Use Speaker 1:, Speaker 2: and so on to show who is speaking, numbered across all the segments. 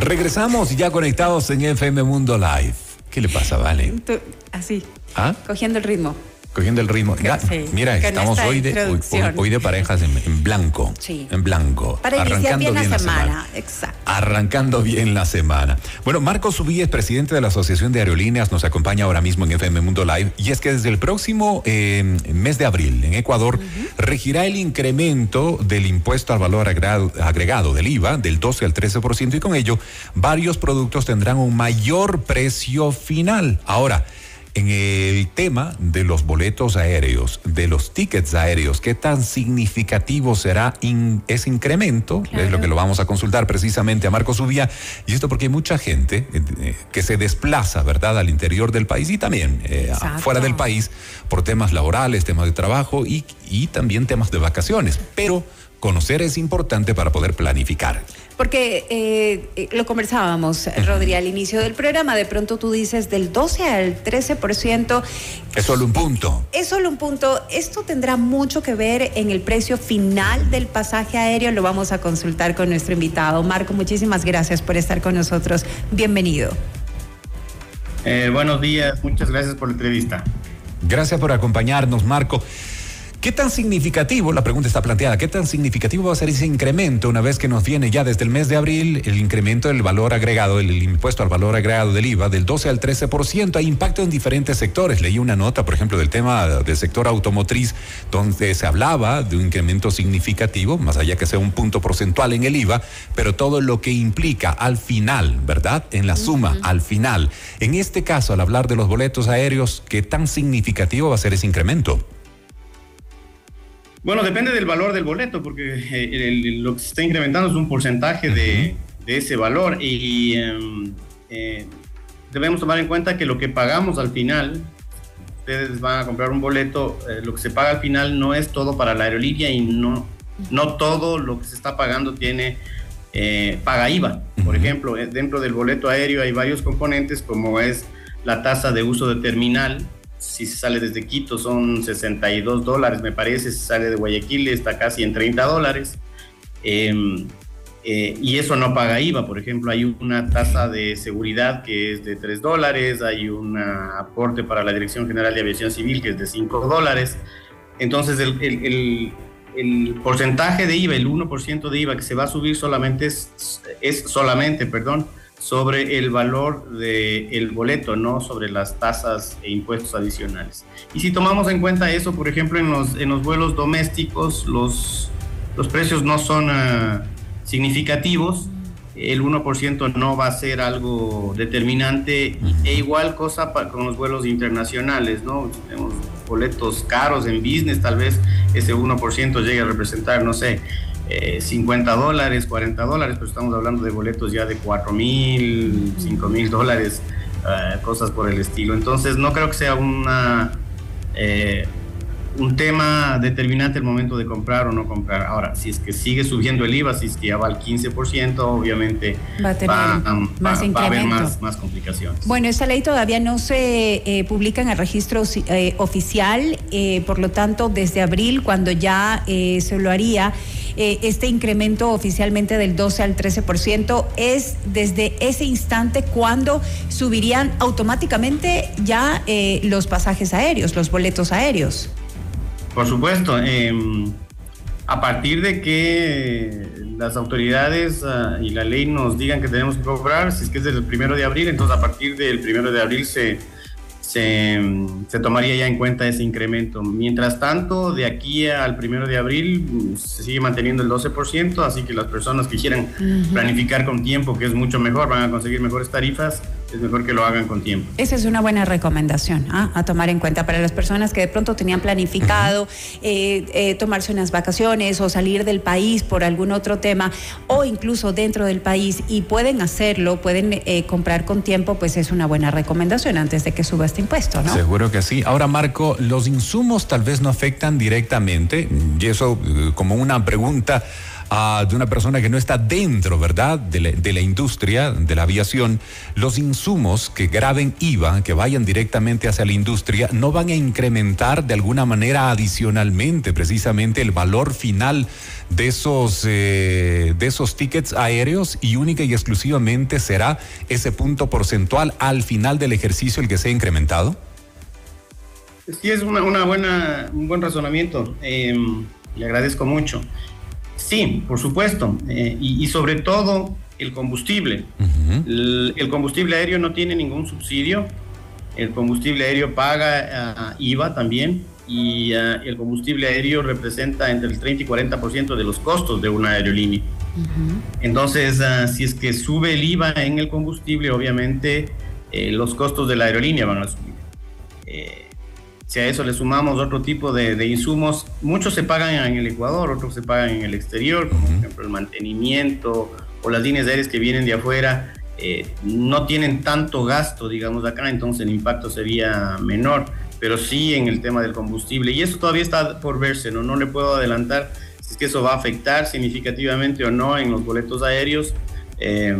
Speaker 1: Regresamos ya conectados en FM Mundo Live. ¿Qué le pasa, Vale?
Speaker 2: así.
Speaker 1: ¿Ah?
Speaker 2: Cogiendo el ritmo
Speaker 1: cogiendo el ritmo. mira, estamos hoy de, hoy, de parejas en, blanco. Sí. En blanco.
Speaker 2: Para arrancando bien, la, semana. Exacto.
Speaker 1: Arrancando bien la semana. Bueno, Marcos Subí es presidente de la Asociación de Aerolíneas, nos acompaña ahora mismo en FM Mundo Live. Y es que desde el próximo eh, mes de abril en Ecuador regirá el incremento del impuesto al valor agregado, agregado del IVA del 12 al 13% y con ello varios productos tendrán un mayor precio final. Ahora, en el tema de los boletos aéreos, de los tickets aéreos, ¿qué tan significativo será ese incremento? Es lo que lo vamos a consultar precisamente a Marco Subía. Y esto porque hay mucha gente eh, eh, que se desplaza, ¿verdad?, al interior del país y también eh, fuera del país por temas laborales, temas de trabajo y, y también temas de vacaciones. Pero conocer es importante para poder planificar.
Speaker 2: Porque eh, lo conversábamos, Rodri, al inicio del programa, de pronto tú dices del 12 al 13%.
Speaker 1: Es solo un punto.
Speaker 2: Es solo un punto. Esto tendrá mucho que ver en el precio final del pasaje aéreo. Lo vamos a consultar con nuestro invitado. Marco, muchísimas gracias por estar con nosotros. Bienvenido.
Speaker 3: Eh, buenos días, muchas gracias por la entrevista.
Speaker 1: Gracias por acompañarnos, Marco. ¿Qué tan significativo, la pregunta está planteada, qué tan significativo va a ser ese incremento una vez que nos viene ya desde el mes de abril el incremento del valor agregado, el, impuesto al valor agregado del IVA del 12 al 13%? Hay impacto en diferentes sectores. Leí una nota, por ejemplo, del tema del sector automotriz, donde se hablaba de un incremento significativo, más allá que sea un punto porcentual en el IVA, pero todo lo que implica al final, ¿verdad? En la suma, al final. En este caso, al hablar de los boletos aéreos, ¿qué tan significativo va a ser ese incremento?
Speaker 3: Bueno, depende del valor del boleto, porque eh, lo que se está incrementando es un porcentaje de, ese valor. Y em, eh, debemos tomar en cuenta que lo que pagamos al final, ustedes van a comprar un boleto, eh, lo que se paga al final no es todo para la aerolínea y no, no todo lo que se está pagando tiene paga IVA. Por ejemplo, dentro del boleto aéreo hay varios componentes como es la tasa de uso de terminal, si se sale desde Quito son 62 dólares, me parece, si sale de Guayaquil está casi en 30 dólares. Em, eh, y eso no paga IVA, por ejemplo, hay una tasa de seguridad que es de 3 dólares, hay un aporte para la Dirección General de Aviación Civil que es de 5 dólares. Entonces, el, el, el, porcentaje de IVA, el 1% de IVA que se va a subir solamente es, es solamente, perdón, sobre el valor del boleto, no sobre las tasas e impuestos adicionales. Y si tomamos en cuenta eso, por ejemplo, en los, en los vuelos domésticos, los, los precios no son ah, significativos, el 1% no va a ser algo determinante, e igual cosa con los vuelos internacionales, ¿no? Tenemos boletos caros en business, tal vez ese 1% llegue a representar, no sé, 50 eh, dólares, 40 dólares, pero estamos hablando de boletos ya de 4 mil, 5 mil dólares, eh, cosas por el estilo. Entonces no creo que sea una, eh, un tema determinante el momento de comprar o no comprar. Ahora, si es que sigue subiendo el IVA, si es que ya va al 15%, obviamente va a, tener más, haber más, complicaciones.
Speaker 2: Bueno, esta ley todavía no se publica en el registro oficial, por lo tanto, desde abril, cuando ya se lo haría, eh, este incremento oficialmente del 12 al 13%, es desde ese instante cuando subirían automáticamente ya eh, los pasajes aéreos, los boletos aéreos.
Speaker 3: Por supuesto. Em, a partir de que las autoridades ah, y la ley nos digan que tenemos que cobrar, si es que es desde el primero de abril, entonces a partir del primero de abril se se, tomaría ya en cuenta ese incremento. Mientras tanto, de aquí al primero de abril se sigue manteniendo el 12%, así que las personas que quieran planificar con tiempo, que es mucho mejor, van a conseguir mejores tarifas es mejor que lo hagan con tiempo.
Speaker 2: Esa es una buena recomendación ¿ah? a tomar en cuenta para las personas que de pronto tenían planificado eh, eh, tomarse unas vacaciones o salir del país por algún otro tema o incluso dentro del país y pueden hacerlo, pueden eh, comprar con tiempo, pues es una buena recomendación antes de que suba este impuesto, ¿no?
Speaker 1: Seguro que sí. Ahora, Marco, los insumos tal vez no afectan directamente y eso como una pregunta de una persona que no está dentro, ¿verdad?, de la, de la, industria, de la aviación, los insumos que graben IVA, que vayan directamente hacia la industria, no van a incrementar de alguna manera adicionalmente precisamente el valor final de esos, eh, de esos tickets aéreos y única y exclusivamente será ese punto porcentual al final del ejercicio el que sea incrementado?
Speaker 3: Sí, es una buena, un buen razonamiento. Em, le agradezco mucho. Sí, por supuesto. Eh, y, sobre todo el combustible. el, combustible aéreo no tiene ningún subsidio. El combustible aéreo paga ah, IVA también. Y ah, el combustible aéreo representa entre el 30 y 40% de los costos de una aerolínea. Entonces, ah, si es que sube el IVA en el combustible, obviamente eh, los costos de la aerolínea van a subir. Eh, si a eso le sumamos otro tipo de, insumos, muchos se pagan en el Ecuador, otros se pagan en el exterior, como por ejemplo el mantenimiento o las líneas aéreas que vienen de afuera, eh, no tienen tanto gasto, digamos, acá, entonces el impacto sería menor, pero sí en el tema del combustible. Y eso todavía está por verse, ¿no? No le puedo adelantar si es que eso va a afectar significativamente o no en los boletos aéreos. Eh,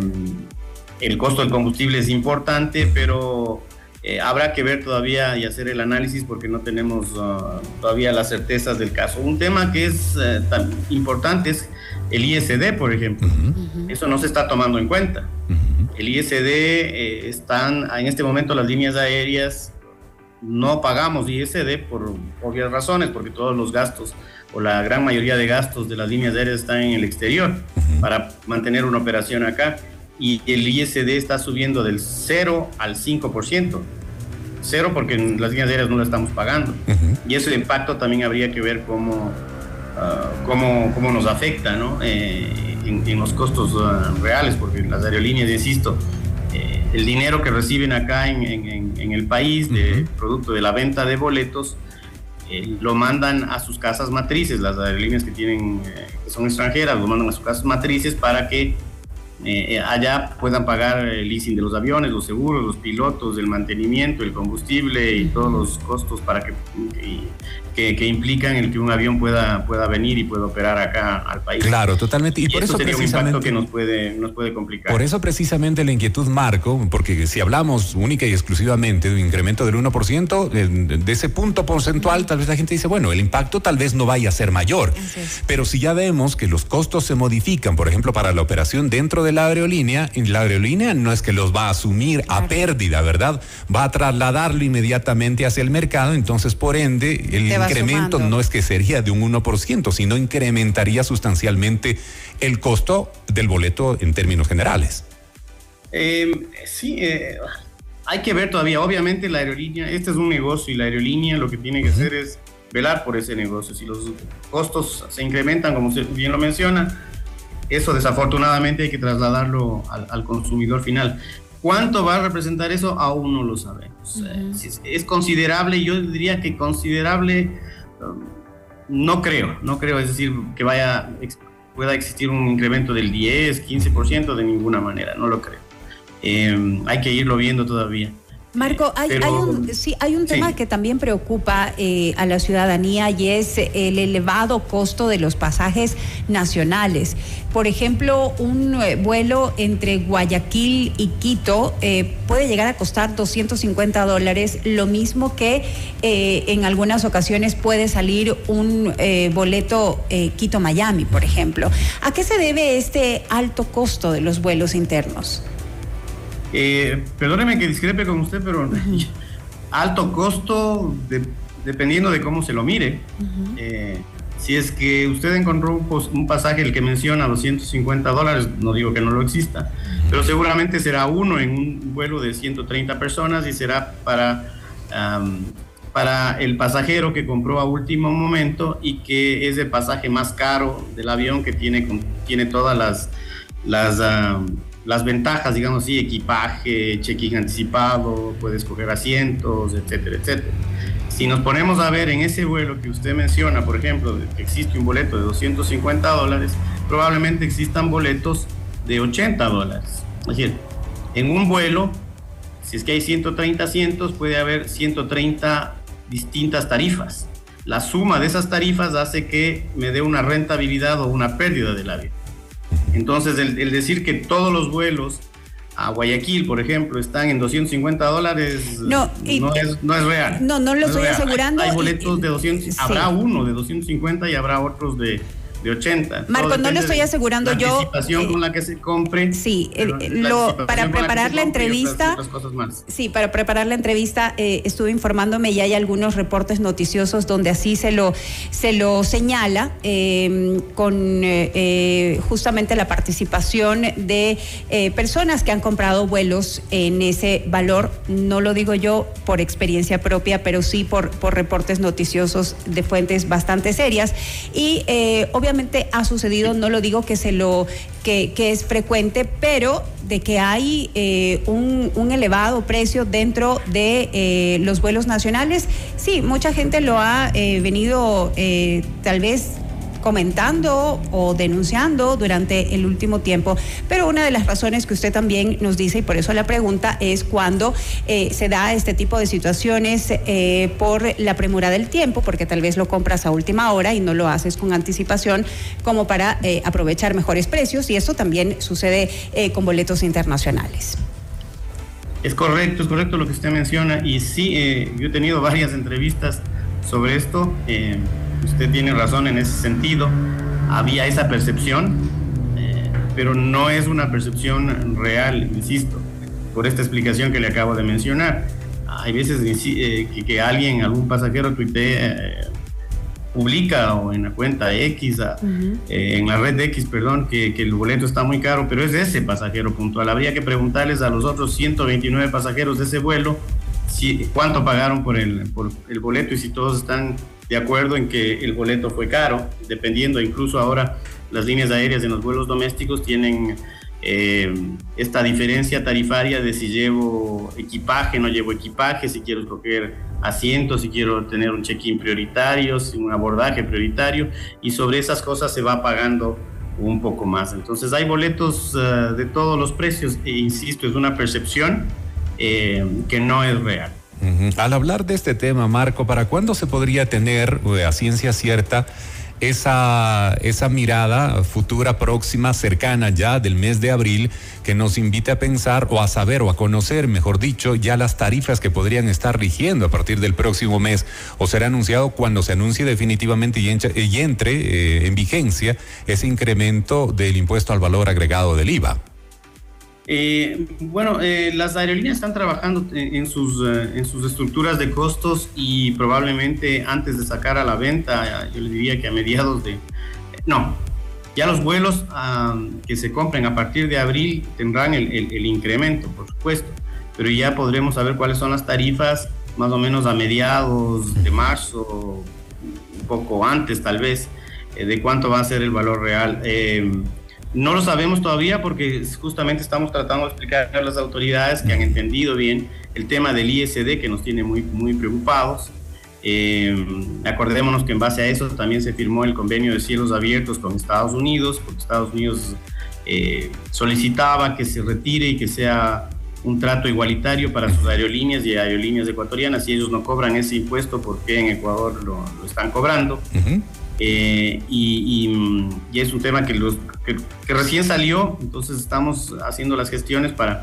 Speaker 3: el costo del combustible es importante, pero eh, habrá que ver todavía y hacer el análisis porque no tenemos uh, todavía las certezas del caso. Un tema que es eh, tan importante es el ISD, por ejemplo. Eso no se está tomando en cuenta. El ISD eh, están, en este momento las líneas aéreas no pagamos ISD por obvias razones, porque todos los gastos o la gran mayoría de gastos de las líneas aéreas están en el exterior para mantener una operación acá y el ISD está subiendo del 0 al 5%. Cero porque en las líneas aéreas no lo estamos pagando. Y ese impacto también habría que ver cómo, ah, cómo, cómo, nos afecta ¿no? Eh, en, los costos ah, reales, porque las aerolíneas, insisto, eh, el dinero que reciben acá en, en, el país de producto de la venta de boletos, eh, lo mandan a sus casas matrices, las aerolíneas que, tienen, que son extranjeras, lo mandan a sus casas matrices para que eh, eh, allá puedan pagar el leasing de los aviones, los seguros, los pilotos, el mantenimiento, el combustible y todos los costos para que, que, implican el que un avión pueda, pueda venir y pueda operar acá al país.
Speaker 1: Claro, totalmente. Y, por eso
Speaker 3: sería un impacto que nos puede, nos puede complicar.
Speaker 1: Por eso precisamente la inquietud, Marco, porque si hablamos única y exclusivamente de un incremento del 1%, de, ese punto porcentual, tal vez la gente dice, bueno, el impacto tal vez no vaya a ser mayor. Pero si ya vemos que los costos se modifican, por ejemplo, para la operación dentro de la aerolínea, la aerolínea no es que los va a asumir a pérdida, ¿verdad? Va a trasladarlo inmediatamente hacia el mercado, entonces por ende el incremento no es que sería de un 1%, sino incrementaría sustancialmente el costo del boleto en términos generales.
Speaker 3: Em, sí, eh, hay que ver todavía, obviamente la aerolínea, este es un negocio y la aerolínea lo que tiene que hacer es velar por ese negocio. Si los costos se incrementan, como usted bien lo menciona, eso desafortunadamente hay que trasladarlo al consumidor final. ¿Cuánto va a representar eso? Aún no lo sabemos. Eh, es, considerable, yo diría que considerable, um, no creo, no creo, es decir, que vaya, pueda existir un incremento del 10, 15% de ninguna manera, no lo creo. Eh, hay que irlo viendo todavía.
Speaker 2: Marco, hay, un, sí, hay un tema que también preocupa eh, a la ciudadanía y es el elevado costo de los pasajes nacionales. Por ejemplo, un eh, vuelo entre Guayaquil y Quito eh, puede llegar a costar 250 dólares, lo mismo que en algunas ocasiones puede salir un boleto Quito-Miami, por ejemplo. ¿A qué se debe este alto costo de los vuelos internos?
Speaker 3: Eh, perdóneme que discrepe con usted, pero alto costo dependiendo de cómo se lo mire. Eh, si es que usted encontró un, pasaje, el que menciona 250 dólares, no digo que no lo exista, pero seguramente será uno en un vuelo de 130 personas y será para, para el pasajero que compró a último momento y que es el pasaje más caro del avión que tiene, tiene todas las, las las ventajas, digamos así, equipaje, check-in anticipado, puedes coger asientos, etcétera, etcétera. Si nos ponemos a ver en ese vuelo que usted menciona, por ejemplo, existe un boleto de 250 dólares, probablemente existan boletos de 80 dólares. Es decir, en un vuelo, si es que hay 130 asientos, puede haber 130 distintas tarifas. la suma de esas tarifas hace que me dé una rentabilidad o una pérdida del avión. Entonces, el, decir que todos los vuelos a Guayaquil, por ejemplo, están en 250 dólares, no, no, es, no es, real.
Speaker 2: No, no lo estoy asegurando.
Speaker 3: Hay boletos de 200, habrá uno de 250 y habrá otros de de 80.
Speaker 2: Marco, no le estoy asegurando
Speaker 3: la
Speaker 2: yo.
Speaker 3: Anticipación con la que se compre.
Speaker 2: Sí, lo, para preparar la, entrevista. Sí, para preparar la entrevista eh, estuve informándome y hay algunos reportes noticiosos donde así se lo, se lo señala em, con eh, eh, justamente la participación de personas que han comprado vuelos en ese valor. No lo digo yo por experiencia propia, pero sí por, por reportes noticiosos de fuentes bastante serias. Y obviamente ha sucedido, no lo digo que se lo que, es frecuente, pero de que hay eh, un, elevado precio dentro de eh, los vuelos nacionales, sí, mucha gente lo ha eh, venido tal vez comentando o denunciando durante el último tiempo. Pero una de las razones que usted también nos dice, y por eso la pregunta, es cuando eh, se da este tipo de situaciones eh, por la premura del tiempo, porque tal vez lo compras a última hora y no lo haces con anticipación como para eh, aprovechar mejores precios, y eso también sucede con boletos internacionales.
Speaker 3: Es correcto, es correcto lo que usted menciona, y sí, yo he tenido varias entrevistas sobre esto usted tiene razón en ese sentido. Había esa percepción, eh, pero no es una percepción real, insisto, por esta explicación que le acabo de mencionar. Hay veces eh, que, alguien, algún pasajero tuitea, eh, publica o en la cuenta X, en la red X, perdón, que, el boleto está muy caro, pero es ese pasajero puntual. Habría que preguntarles a los otros 129 pasajeros de ese vuelo si, cuánto pagaron por el, por el boleto y si todos están de acuerdo en que el boleto fue caro, dependiendo incluso ahora las líneas aéreas en los vuelos domésticos tienen eh, esta diferencia tarifaria de si llevo equipaje, no llevo equipaje, si quiero escoger asientos, si quiero tener un check-in prioritario, si un abordaje prioritario, y sobre esas cosas se va pagando un poco más. Entonces hay boletos eh, de todos los precios e insisto, es una percepción eh, que no es real.
Speaker 1: Al hablar de este tema, Marco, ¿para cuándo se podría tener eh, a ciencia cierta esa, esa mirada futura, próxima, cercana ya del mes de abril, que nos invite a pensar o a saber o a conocer, mejor dicho, ya las tarifas que podrían estar rigiendo a partir del próximo mes o será anunciado cuando se anuncie definitivamente y, entre eh, en vigencia ese incremento del impuesto al valor agregado del IVA?
Speaker 3: Eh, bueno, eh, las aerolíneas están trabajando en, sus, eh, en sus estructuras de costos y probablemente antes de sacar a la venta, yo le diría que a mediados de... No, ya los vuelos que se compren a partir de abril tendrán el, el, incremento, por supuesto, pero ya podremos saber cuáles son las tarifas más o menos a mediados de marzo, un poco antes tal vez, de cuánto va a ser el valor real. No lo sabemos todavía porque justamente estamos tratando de explicar a las autoridades que han entendido bien el tema del ISD que nos tiene muy, muy preocupados. Eh, acordémonos que en base a eso también se firmó el convenio de cielos abiertos con Estados Unidos, porque Estados Unidos eh, solicitaba que se retire y que sea un trato igualitario para sus aerolíneas y aerolíneas ecuatorianas. Si ellos no cobran ese impuesto, ¿por qué en Ecuador lo, están cobrando? Eh, y, es un tema que, los, que, recién salió, entonces estamos haciendo las gestiones para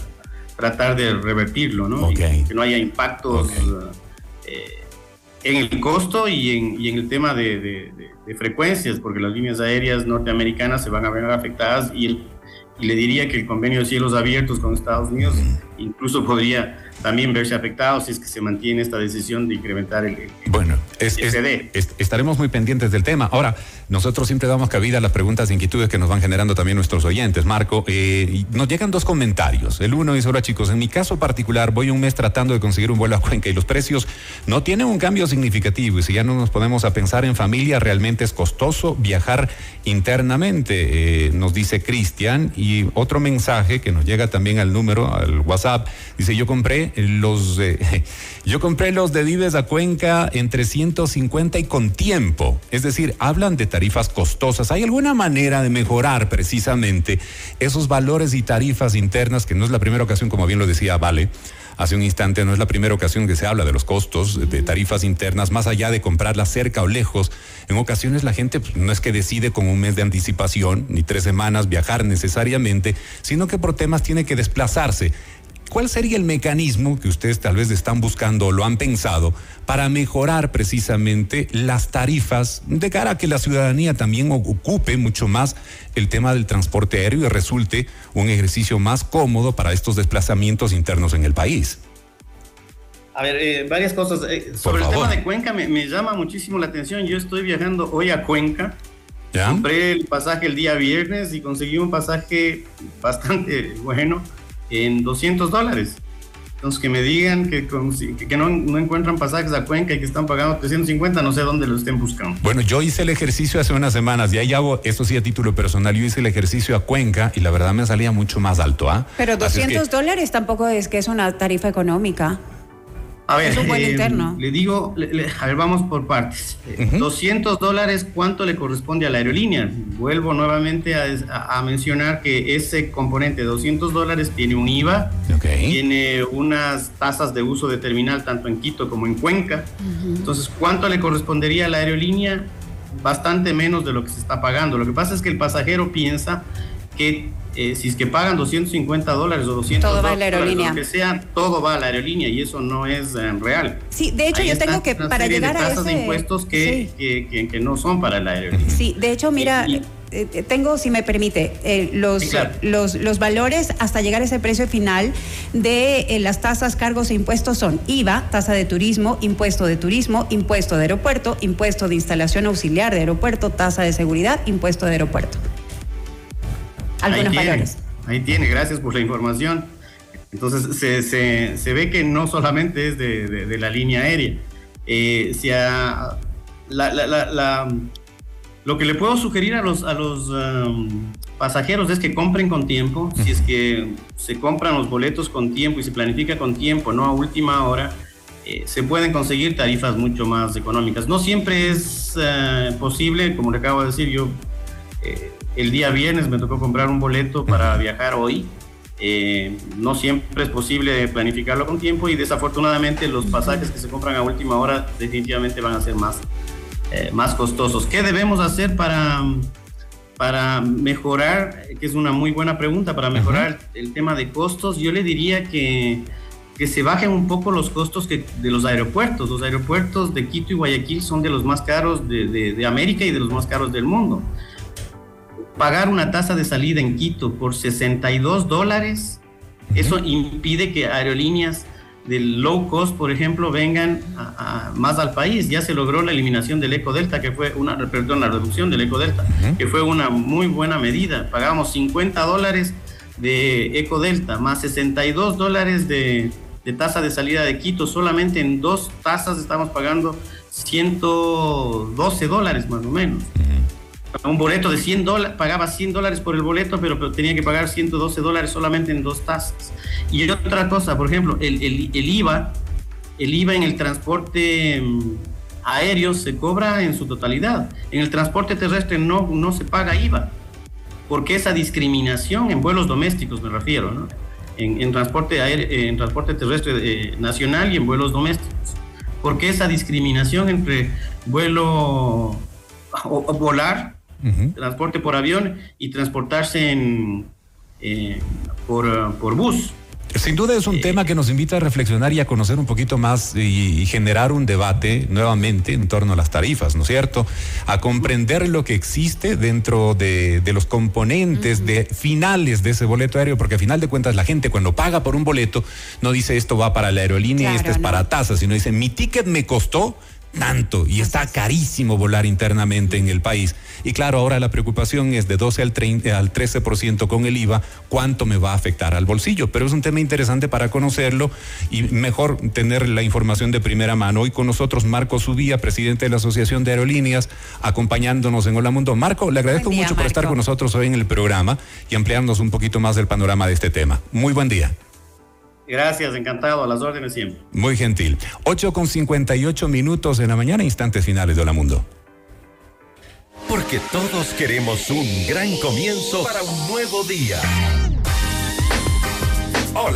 Speaker 3: tratar de revertirlo, ¿no? que no haya impactos eh, en el costo y en, y en el tema de, de, frecuencias, porque las líneas aéreas norteamericanas se van a ver afectadas y, el, y le diría que el convenio de cielos abiertos con Estados Unidos incluso podría también verse afectados si es que se mantiene esta decisión de incrementar el,
Speaker 1: bueno, estaremos muy pendientes del tema. Ahora, nosotros siempre damos cabida a las preguntas e inquietudes que nos van generando también nuestros oyentes. Marco, eh, nos llegan dos comentarios. El uno dice, ahora chicos, en mi caso particular voy un mes tratando de conseguir un vuelo a Cuenca y los precios no tienen un cambio significativo y si ya no nos podemos a pensar en familia, realmente es costoso viajar internamente, eh, nos dice Cristian. Y otro mensaje que nos llega también al número, al WhatsApp, dice, yo compré los, yo compré los de Vives a Cuenca entre 150 y con tiempo. Es decir, hablan de tarifas costosas. ¿Hay alguna manera de mejorar precisamente esos valores y tarifas internas, que no es la primera ocasión, como bien lo decía Vale? hace un instante, no es la primera ocasión que se habla de los costos de tarifas internas, más allá de comprarlas cerca o lejos. En ocasiones la gente pues, no es que decide con un mes de anticipación, ni tres semanas viajar necesariamente, sino que por temas tiene que desplazarse. ¿Cuál sería el mecanismo que ustedes tal vez están buscando o lo han pensado para mejorar precisamente las tarifas de cara a que la ciudadanía también ocupe mucho más el tema del transporte aéreo y resulte un ejercicio más cómodo para estos desplazamientos internos en el país?
Speaker 3: A ver, eh, varias cosas. Eh, sobre el tema de Cuenca me, llama muchísimo la atención. Yo estoy viajando hoy a Cuenca. Compré el pasaje el día viernes y conseguí un pasaje bastante bueno en 200 dólares. Entonces, que me digan que, que no, no, encuentran pasajes a Cuenca y que están pagando 350, no sé dónde lo estén buscando.
Speaker 1: Bueno, yo hice el ejercicio hace unas semanas, y ahí hago, esto sí a título personal, yo hice el ejercicio a Cuenca y la verdad me salía mucho más alto. ¿ah?
Speaker 2: Pero 200 dólares tampoco es que es una tarifa económica.
Speaker 3: A ver, eh, le digo, a ver, vamos por partes. 200 dólares, ¿cuánto le corresponde a la aerolínea? Vuelvo nuevamente a, mencionar que ese componente de 200 dólares tiene un IVA, tiene unas tasas de uso de terminal tanto en Quito como en Cuenca. Entonces, ¿cuánto le correspondería a la aerolínea? Bastante menos de lo que se está pagando. Lo que pasa es que el pasajero piensa que eh, si es que pagan 250 dólares o 200 todo va a la aerolínea. lo que sea, todo va a la aerolínea y eso no es eh, real.
Speaker 2: Sí, de hecho yo tengo que para llegar a ese...
Speaker 3: de impuestos que, que, que, no son para la aerolínea.
Speaker 2: Sí, de hecho, mira, eh, tengo, si me permite, los, los, los, valores hasta llegar a ese precio final de las tasas, cargos e impuestos son IVA, tasa de turismo, impuesto de turismo, impuesto de aeropuerto, impuesto de instalación auxiliar de aeropuerto, tasa de seguridad, impuesto de aeropuerto
Speaker 3: algunos ahí tiene, Ahí tiene, gracias por la información. Entonces se, se, se ve que no solamente es de, de, la línea aérea. Eh, si a, la, la, la, lo que le puedo sugerir a los, a los um, pasajeros es que compren con tiempo. Si es que se compran los boletos con tiempo y se planifica con tiempo, no a última hora, eh, se pueden conseguir tarifas mucho más económicas. No siempre es uh, posible, como le acabo de decir, yo eh, el día viernes me tocó comprar un boleto para viajar hoy. Eh, no siempre es posible planificarlo con tiempo y desafortunadamente los pasajes que se compran a última hora definitivamente van a ser más, eh, más costosos. ¿Qué debemos hacer para, para mejorar? Que es una muy buena pregunta, para mejorar el tema de costos. Yo le diría que, que se bajen un poco los costos que, de los aeropuertos. Los aeropuertos de Quito y Guayaquil son de los más caros de, de, de América y de los más caros del mundo pagar una tasa de salida en Quito por 62 dólares, eso impide que aerolíneas del low cost, por ejemplo, vengan más al país. Ya se logró la eliminación del Eco Delta, que fue una, perdón, la reducción del Eco Delta, que fue una muy buena medida. Pagamos 50 dólares de Eco Delta, más 62 dólares de, de tasa de salida de Quito. Solamente en dos tasas estamos pagando 112 dólares más o menos un boleto de 100 dólares, pagaba 100 dólares por el boleto, pero, tenía que pagar 112 dólares solamente en dos tasas. Y otra cosa, por ejemplo, el, IVA, el IVA en el transporte mm, aéreo se cobra en su totalidad. En el transporte terrestre no, no se paga IVA, porque esa discriminación en vuelos domésticos me refiero, ¿no? En, transporte, aéreo, en transporte terrestre eh, nacional y en vuelos domésticos. Porque esa discriminación entre vuelo o volar transporte por avión y transportarse en, eh, por, por bus.
Speaker 1: Sin duda es un eh, tema que nos invita a reflexionar y a conocer un poquito más y, generar un debate nuevamente en torno a las tarifas, ¿no es cierto? A comprender lo que existe dentro de, los componentes de finales de ese boleto aéreo, porque a final de cuentas la gente cuando paga por un boleto no dice esto va para la aerolínea y este es para tasa, sino dice mi ticket me costó tanto y está carísimo volar internamente en el país. Y claro, ahora la preocupación es de 12 al, 30, al 13% con el IVA, cuánto me va a afectar al bolsillo. Pero es un tema interesante para conocerlo y mejor tener la información de primera mano. Hoy con nosotros Marco Subía, presidente de la Asociación de Aerolíneas, acompañándonos en Hola Mundo. Marco, le agradezco mucho por estar con nosotros hoy en el programa y ampliarnos un poquito más del panorama de este tema. Muy buen día.
Speaker 3: Gracias, encantado, a las órdenes siempre.
Speaker 1: Muy gentil. 8 con 58 minutos en la mañana, instantes finales de Hola Mundo.
Speaker 4: Porque todos queremos un gran comienzo para un nuevo día. Hola